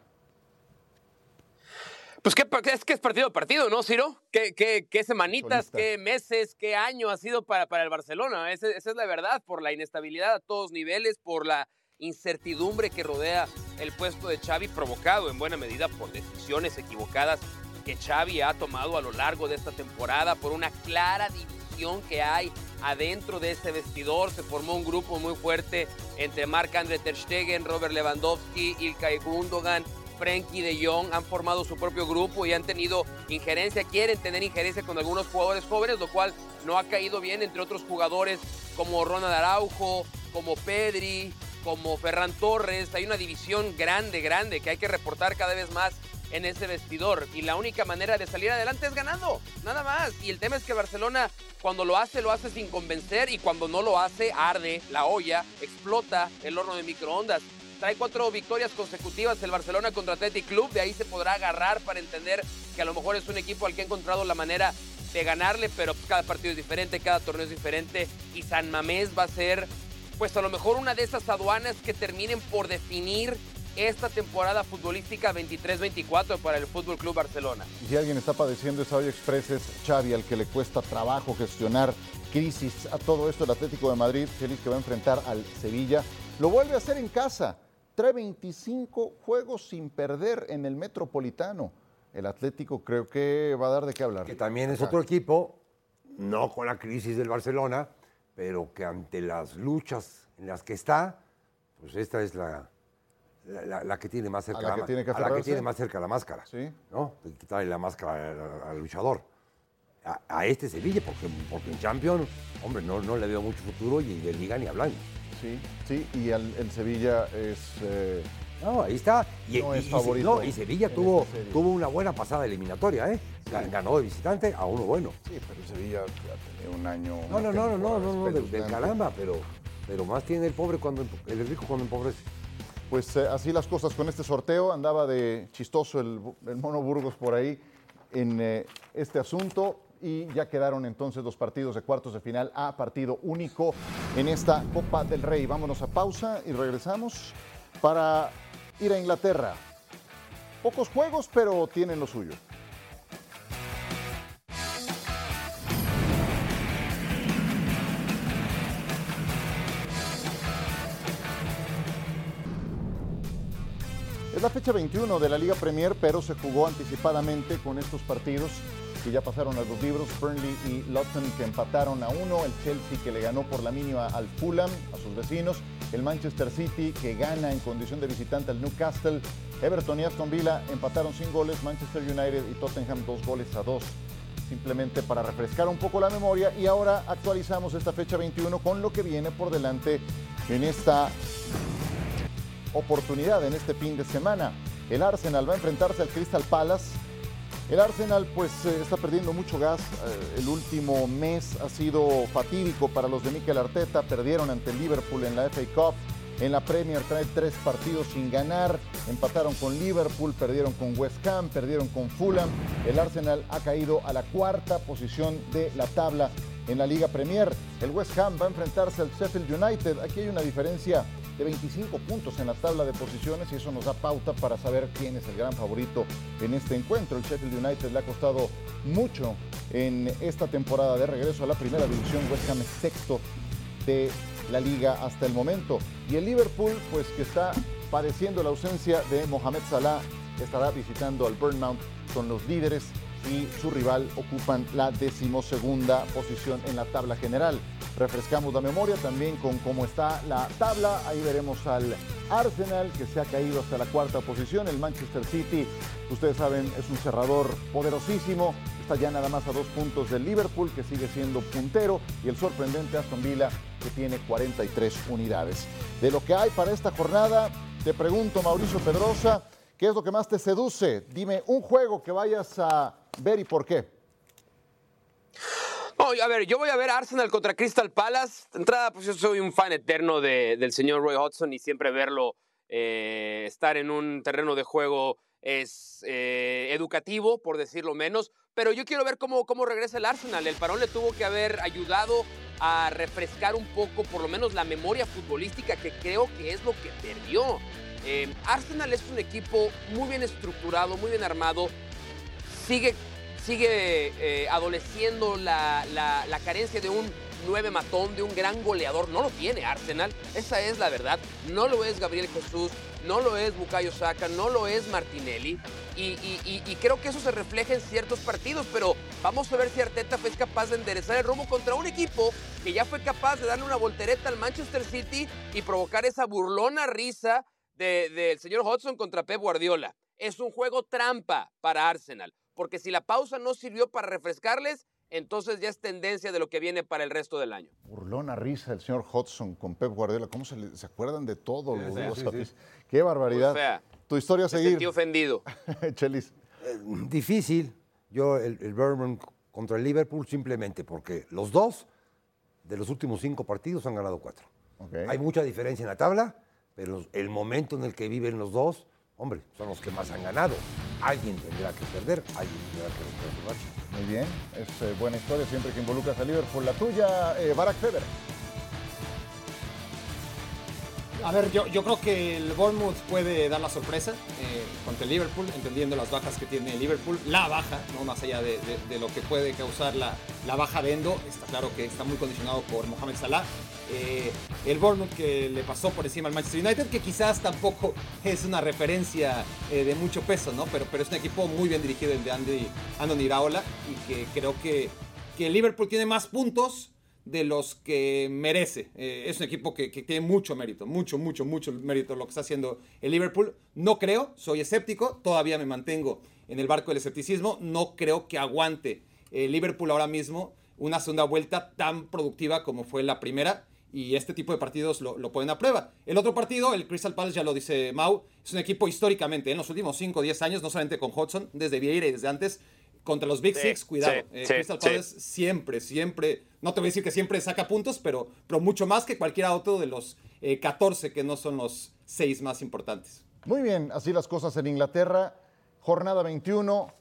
Pues qué, es que es partido a partido, ¿no, Ciro? ¿Qué, qué, qué semanitas, Solista. qué meses, qué año ha sido para, para el Barcelona? Esa es la verdad, por la inestabilidad a todos niveles, por la incertidumbre que rodea el puesto de Xavi, provocado en buena medida por decisiones equivocadas que Xavi ha tomado a lo largo de esta temporada, por una clara división que hay adentro de ese vestidor. Se formó un grupo muy fuerte entre Marc-André Ter Stegen, Robert Lewandowski, Ilkay Gundogan, Frenkie de Jong han formado su propio grupo y han tenido injerencia, quieren tener injerencia con algunos jugadores jóvenes, lo cual no ha caído bien entre otros jugadores como Ronald Araujo, como Pedri, como Ferran Torres. Hay una división grande, grande que hay que reportar cada vez más en ese vestidor. Y la única manera de salir adelante es ganando, nada más. Y el tema es que Barcelona, cuando lo hace, lo hace sin convencer y cuando no lo hace, arde la olla, explota el horno de microondas. Trae cuatro victorias consecutivas el Barcelona contra Athletic Club. De ahí se podrá agarrar para entender que a lo mejor es un equipo al que ha encontrado la manera de ganarle, pero cada partido es diferente, cada torneo es diferente. Y San Mamés va a ser, pues a lo mejor una de esas aduanas que terminen por definir esta temporada futbolística 23-24 para el Fútbol Club Barcelona. Y si alguien está padeciendo esa olla express es Xavi, al que le cuesta trabajo gestionar crisis a todo esto. El Atlético de Madrid, feliz que va a enfrentar al Sevilla. Lo vuelve a hacer en casa. Trae 25 juegos sin perder en el Metropolitano. El Atlético creo que va a dar de qué hablar. Que también es Acá. otro equipo, no con la crisis del Barcelona, pero que ante las luchas en las que está, pues esta es la, la, la- la que tiene más cerca la que tiene que a la que aferrarse. tiene más cerca la máscara. Sí. ¿No? Quitarle la máscara al, luchador. A, a este Sevilla, porque, porque en Champions, hombre, no, no le veo mucho futuro y de Liga ni hablando. Sí, sí, y el Sevilla es... eh, No, ahí está. Y, No y- es favorito no, y Sevilla tuvo, tuvo una buena pasada eliminatoria, ¿eh? Ga- Ganó de visitante a uno bueno. sí, pero Sevilla ya tenía un año... No, no, no, no, no, no, no, del, del caramba, pero, pero más tiene el pobre cuando el rico cuando empobrece. Pues eh, así las cosas con este sorteo. Andaba de chistoso el, el mono Burgos por ahí en eh, este asunto. y ya quedaron entonces los partidos de cuartos de final a partido único en esta Copa del Rey. Vámonos a pausa y regresamos para ir a Inglaterra. Pocos juegos, pero tienen lo suyo. Es la fecha 21 de la Liga Premier, pero se jugó anticipadamente con estos partidos que ya pasaron a los libros. Burnley y Luton que empataron a uno. El Chelsea que le ganó por la mínima al Fulham, a sus vecinos. El Manchester City que gana en condición de visitante al Newcastle. Everton y Aston Villa empataron sin goles. Manchester United y Tottenham dos goles a dos. Simplemente para refrescar un poco la memoria. Y ahora actualizamos esta fecha 21 con lo que viene por delante en esta oportunidad en este fin de semana. El Arsenal va a enfrentarse al Crystal Palace. El Arsenal pues eh, está perdiendo mucho gas. Eh, el último mes ha sido fatídico para los de Mikel Arteta. Perdieron ante el Liverpool en la FA Cup. En la Premier trae tres partidos sin ganar. Empataron con Liverpool, perdieron con West Ham, perdieron con Fulham. El Arsenal ha caído a la cuarta posición de la tabla en la Liga Premier. El West Ham va a enfrentarse al Sheffield United. Aquí hay una diferencia de 25 puntos en la tabla de posiciones y eso nos da pauta para saber quién es el gran favorito en este encuentro. El Sheffield United le ha costado mucho en esta temporada de regreso a la primera división. West Ham es sexto de la liga hasta el momento. Y el Liverpool, pues que está padeciendo la ausencia de Mohamed Salah, estará visitando al Burnmouth con los líderes y su rival ocupan la decimosegunda posición en la tabla general. Refrescamos la memoria también con cómo está la tabla. Ahí veremos al Arsenal que se ha caído hasta la cuarta posición. El Manchester City, ustedes saben, es un cerrador poderosísimo. Está ya nada más a dos puntos del Liverpool que sigue siendo puntero y el sorprendente Aston Villa que tiene 43 unidades. De lo que hay para esta jornada, te pregunto Mauricio Pedrosa, ¿qué es lo que más te seduce? Dime un juego que vayas a ver y por qué. No, a ver, yo voy a ver Arsenal contra Crystal Palace. De entrada, pues yo soy un fan eterno del señor Roy Hodgson y siempre verlo eh, estar en un terreno de juego es eh, educativo, por decirlo menos. Pero yo quiero ver cómo, cómo regresa el Arsenal. El parón le tuvo que haber ayudado a refrescar un poco, por lo menos, la memoria futbolística, que creo que es lo que perdió. Eh, Arsenal es un equipo muy bien estructurado, muy bien armado. Sigue sigue eh, adoleciendo la, carencia de un nueve matón, de un gran goleador. No lo tiene Arsenal, esa es la verdad. No lo es Gabriel Jesús, no lo es Bukayo Saka, no lo es Martinelli. Y, y, creo que eso se refleja en ciertos partidos, pero vamos a ver si Arteta fue capaz de enderezar el rumbo contra un equipo que ya fue capaz de darle una voltereta al Manchester City y provocar esa burlona risa del señor Hodgson contra Pep Guardiola. Es un juego trampa para Arsenal porque si la pausa no sirvió para refrescarles, entonces ya es tendencia de lo que viene para el resto del año. Burlona risa el señor Hodgson con Pep Guardiola. ¿Cómo se, acuerdan de todo? Qué barbaridad. tu historia a seguir. Me sentí ofendido. Chelis. Eh, difícil. Yo, el, el contra el Liverpool, simplemente porque los dos de los últimos cinco partidos han ganado cuatro. Hay mucha diferencia en la tabla, pero el momento en el que viven los dos hombre, son los que más han ganado. Alguien tendrá que perder, alguien tendrá que romper Muy bien, es eh, buena historia siempre que involucras a Liverpool. La tuya, eh, Barack Feber. A ver, yo, yo creo que el Bournemouth puede dar la sorpresa eh, contra el Liverpool, entendiendo las bajas que tiene el Liverpool. La baja, no más allá de, lo que puede causar la, la, baja de Endo. Está claro que está muy condicionado por Mohamed Salah. Eh, el Bournemouth que le pasó por encima al Manchester United, que quizás tampoco es una referencia eh, de mucho peso, ¿no? Pero, pero es un equipo muy bien dirigido, el de Andy, Andoni Iraola, y que creo que, que Liverpool tiene más puntos de los que merece. Eh, es un equipo que, tiene mucho mérito, mucho, mucho, mucho mérito lo que está haciendo el Liverpool. No creo, soy escéptico, todavía me mantengo en el barco del escepticismo. No creo que aguante el Liverpool ahora mismo una segunda vuelta tan productiva como fue la primera. Y este tipo de partidos lo, lo ponen a prueba. El otro partido, el Crystal Palace, ya lo dice Mau, es un equipo históricamente, en los últimos 5 o 10 años, no solamente con Hudson, desde Vieira y desde antes, contra los Big Six, cuidado. Eh, Crystal Palace siempre, siempre, no te voy a decir que siempre saca puntos, pero, pero mucho más que cualquier otro de los 14 eh, que no son los 6 más importantes. Muy bien, así las cosas en Inglaterra. Jornada 21.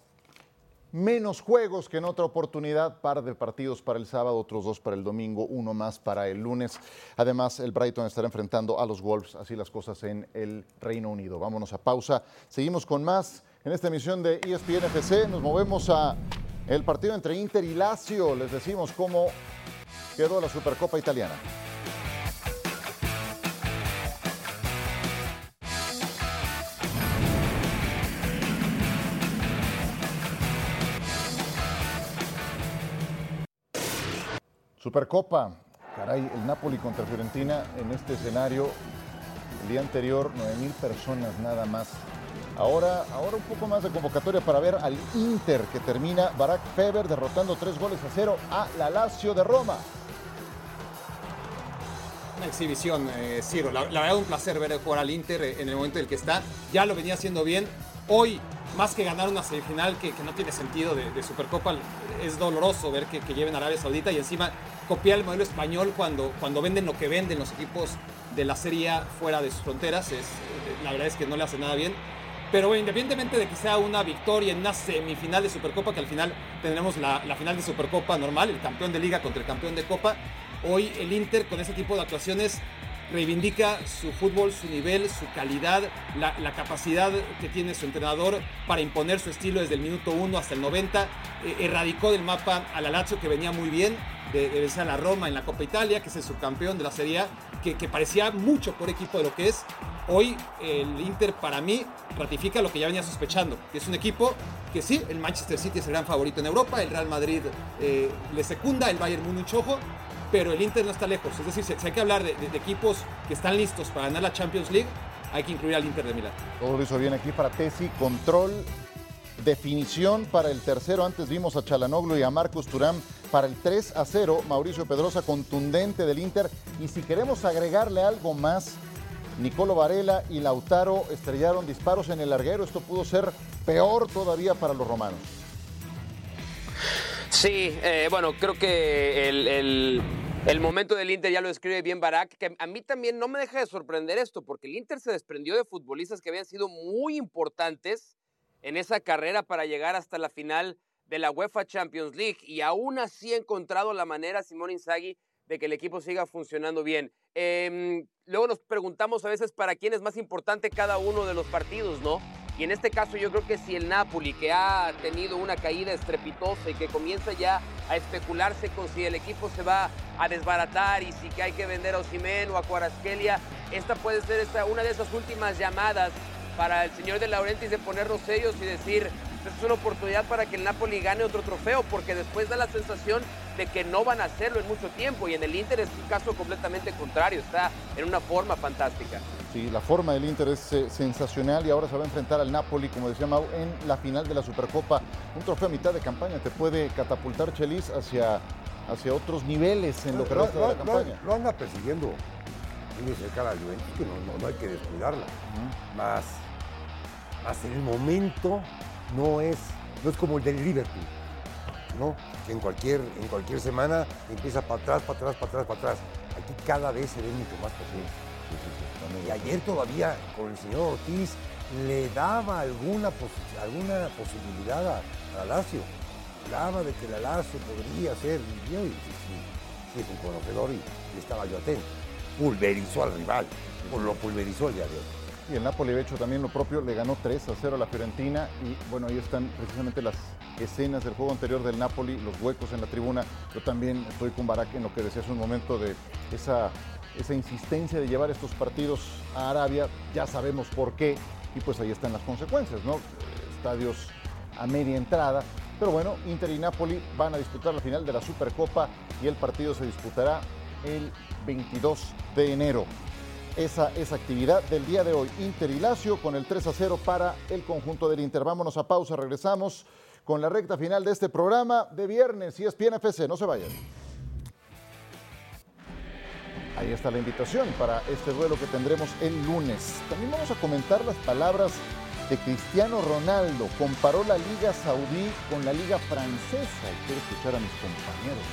Menos juegos que en otra oportunidad, par de partidos para el sábado, otros dos para el domingo, uno más para el lunes. Además, el Brighton estará enfrentando a los Wolves, así las cosas en el Reino Unido. Vámonos a pausa, seguimos con más en esta emisión de ESPN FC, nos movemos a el partido entre Inter y Lazio, les decimos cómo quedó la Supercopa Italiana. Supercopa, caray, el Napoli contra Fiorentina en este escenario, el día anterior 9 mil personas nada más. Ahora, ahora un poco más de convocatoria para ver al Inter que termina Barack Feber derrotando tres goles a cero a la Lazio de Roma. Una exhibición, eh, Ciro. La, la verdad, un placer ver jugar al Inter en el momento en el que está. Ya lo venía haciendo bien. Hoy, más que ganar una semifinal que, que no tiene sentido de, Supercopa, es doloroso ver que, que, lleven a Arabia Saudita y encima copiar el modelo español cuando, cuando venden lo que venden los equipos de la Serie fuera de sus fronteras. Es, la verdad es que no le hace nada bien. Pero bueno, independientemente de que sea una victoria en una semifinal de Supercopa, que al final tendremos la, la, final de Supercopa normal, el campeón de liga contra el campeón de Copa, hoy el Inter con ese tipo de actuaciones reivindica su fútbol, su nivel, su calidad, la, la, capacidad que tiene su entrenador para imponer su estilo desde el minuto 1 hasta el 90. Eh, erradicó del mapa a la Lazio que venía muy bien, de, de vencer a la Roma en la Copa Italia, que es el subcampeón de la Serie A, que, que, parecía mucho por equipo de lo que es. Hoy el Inter para mí ratifica lo que ya venía sospechando, que es un equipo que sí, el Manchester City es el gran favorito en Europa, el Real Madrid eh, le secunda, el Bayern Múnich ojo, pero el Inter no está lejos. Es decir, si hay que hablar de, equipos que están listos para ganar la Champions League, hay que incluir al Inter de Milán. Todo lo hizo bien aquí para Tesi, control, definición para el tercero. Antes vimos a Chalanoglu y a Marcus Turán para el 3 a 0. Mauricio Pedrosa contundente del Inter. Y si queremos agregarle algo más, Nicolo Varela y Lautaro estrellaron disparos en el larguero. Esto pudo ser peor todavía para los romanos. Sí, eh, bueno, creo que el, el, momento del Inter ya lo describe bien Barak, que a mí también no me deja de sorprender esto, porque el Inter se desprendió de futbolistas que habían sido muy importantes en esa carrera para llegar hasta la final de la UEFA Champions League y aún así ha encontrado la manera Simón Inzaghi de que el equipo siga funcionando bien. Eh, luego nos preguntamos a veces para quién es más importante cada uno de los partidos, ¿no? Y en este caso yo creo que si el Napoli, que ha tenido una caída estrepitosa y que comienza ya a especularse con si el equipo se va a desbaratar y si que hay que vender a Osimhen o a Cuarasquelia, esta puede ser esta, una de esas últimas llamadas para el señor de Laurentiis de ponernos serios y decir, esta es una oportunidad para que el Napoli gane otro trofeo, porque después da la sensación de que no van a hacerlo en mucho tiempo y en el Inter es un caso completamente contrario, está en una forma fantástica. Sí, la forma del Inter es eh, sensacional y ahora se va a enfrentar al Napoli, como decía Mau, en la final de la Supercopa. Un trofeo a mitad de campaña te puede catapultar Chelis hacia, hacia otros niveles en lo que resta de la campaña. Lo, lo anda persiguiendo muy cerca la Juventus, que no, no, no, hay que descuidarla. Uh -huh. Más, más en el momento no es, no es como el del Liverpool, ¿no? Que en cualquier, en cualquier semana empieza para atrás, para atrás, para atrás, para atrás. Aquí cada vez se ve mucho más posible. Y ayer todavía con el señor Ortiz le daba alguna, posi alguna posibilidad a, a Lazio. Hablaba de que la Lazio podría ser, y yo, sí, sí, sí, es un conocedor y, y estaba yo atento. Pulverizó al rival, lo pulverizó el día de hoy. Y el Napoli ha hecho también lo propio, le ganó 3 a 0 a la Fiorentina y bueno, ahí están precisamente las escenas del juego anterior del Napoli, los huecos en la tribuna. Yo también estoy con Barak en lo que decía hace un momento de esa, esa insistencia de llevar estos partidos a Arabia, ya sabemos por qué y pues ahí están las consecuencias, ¿no? Estadios a media entrada, pero bueno, Inter y Napoli van a disputar la final de la Supercopa y el partido se disputará el 22 de enero esa, esa actividad del día de hoy. Inter y Lazio con el 3 a 0 para el conjunto del Inter. Vámonos a pausa, regresamos con la recta final de este programa de viernes y es PNFC, no se vayan. Ahí está la invitación para este duelo que tendremos el lunes. También vamos a comentar las palabras de Cristiano Ronaldo. Comparó la Liga Saudí con la Liga Francesa. Y quiero escuchar a mis compañeros.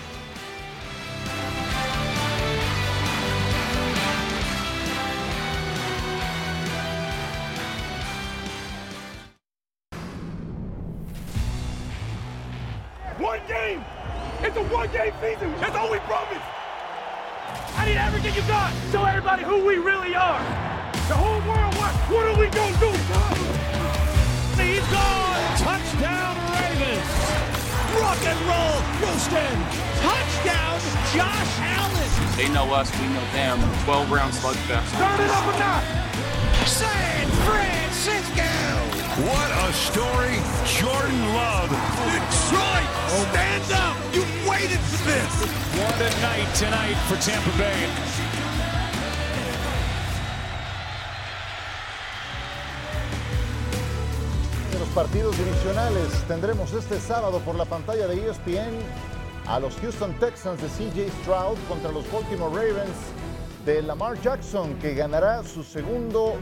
It's a one-game season. That's all we promised. I need everything you got. Show everybody who we really are. The whole world, what, what are we gonna do? He's gone. Touchdown Ravens. Rock and roll, Houston. Touchdown, Josh Allen. They know us, we know them. 12 round slugfest. Turn it up a notch. San Francisco. What a story. Jordan Love. Detroit, stand up. You waited for this. What a night tonight for Tampa Bay. De los partidos divisionales tendremos este sábado por la pantalla de ESPN a los Houston Texans de CJ Stroud contra los Baltimore Ravens de Lamar Jackson, que ganará su segundo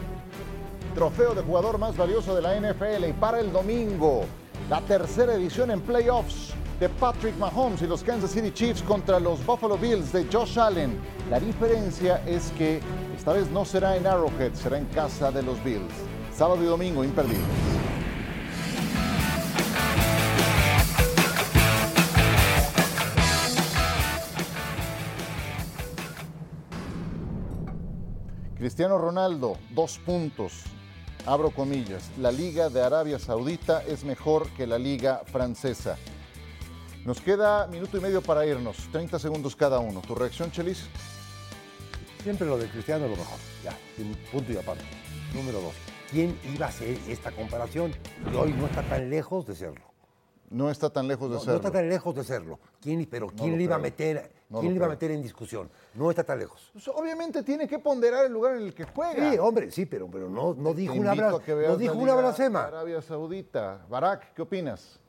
trofeo de jugador más valioso de la NFL. Y para el domingo, la tercera edición en playoffs de Patrick Mahomes y los Kansas City Chiefs contra los Buffalo Bills de Josh Allen. La diferencia es que esta vez no será en Arrowhead, será en casa de los Bills. Sábado y domingo imperdibles. Cristiano Ronaldo, dos puntos. Abro comillas. La Liga de Arabia Saudita es mejor que la Liga Francesa. Nos queda minuto y medio para irnos. 30 segundos cada uno. ¿Tu reacción, Chelis? Siempre lo de Cristiano es lo mejor. Ya, punto y aparte. Número dos. ¿Quién iba a hacer esta comparación? Y hoy no está tan lejos de serlo. No está tan lejos de No, no serlo. está tan lejos de serlo. ¿Quién, pero ¿quién le iba a meter, No quién le iba a meter en discusión? No está tan lejos. Pues, obviamente tiene que ponderar el lugar en el que juega. Sí, hombre, sí, pero, pero no, no dijo una, invito bla- a que veas no dijo una de Arabia Saudita. Barak, ¿qué opinas?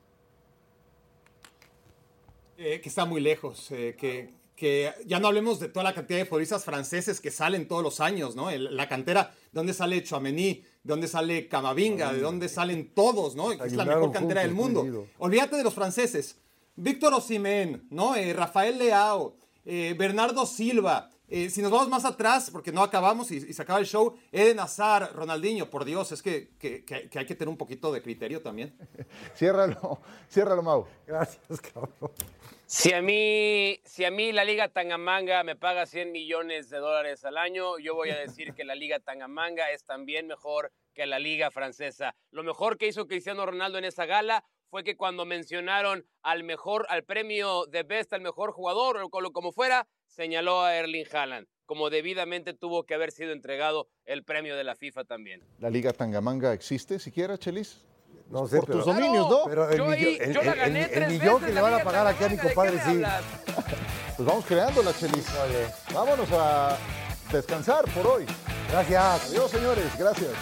Eh, que está muy lejos, eh, que, que ya no hablemos de toda la cantidad de futbolistas franceses que salen todos los años, ¿no? El- la cantera, ¿de dónde sale Chouameni? ¿De dónde sale Camavinga? ¿De dónde salen todos, no? Es la mejor cantera del mundo. Olvídate de los franceses. Víctor Osimhen, ¿no? Eh, Rafael Leao, eh, Bernardo Silva. Eh, si nos vamos más atrás, porque no acabamos y, y se acaba el show, Eden Hazard, Ronaldinho, por Dios, es que, que- que- que hay que tener un poquito de criterio también. Ciérralo, ciérralo, Mau. Gracias, cabrón. Si a mí, si a mí la Liga Tangamanga me paga 100 millones de dólares al año, yo voy a decir que la Liga Tangamanga es también mejor que la Liga Francesa. Lo mejor que hizo Cristiano Ronaldo en esa gala fue que cuando mencionaron al mejor, al premio de Best, al mejor jugador, o como- como fuera, señaló a Erling Haaland, como debidamente tuvo que haber sido entregado el premio de la FIFA también. ¿La Liga Tangamanga existe siquiera, Chelis? No sé, Por pero, tus dominios, ¿no? pero el, Yo ahí- millón- el- yo la gané el- millón veces que le van a pagar aquí a mi Tangamanga, ¿de compadre, sí. Pues vamos creando la Chelis. Vámonos a descansar por hoy. Gracias. Adiós, señores. Gracias.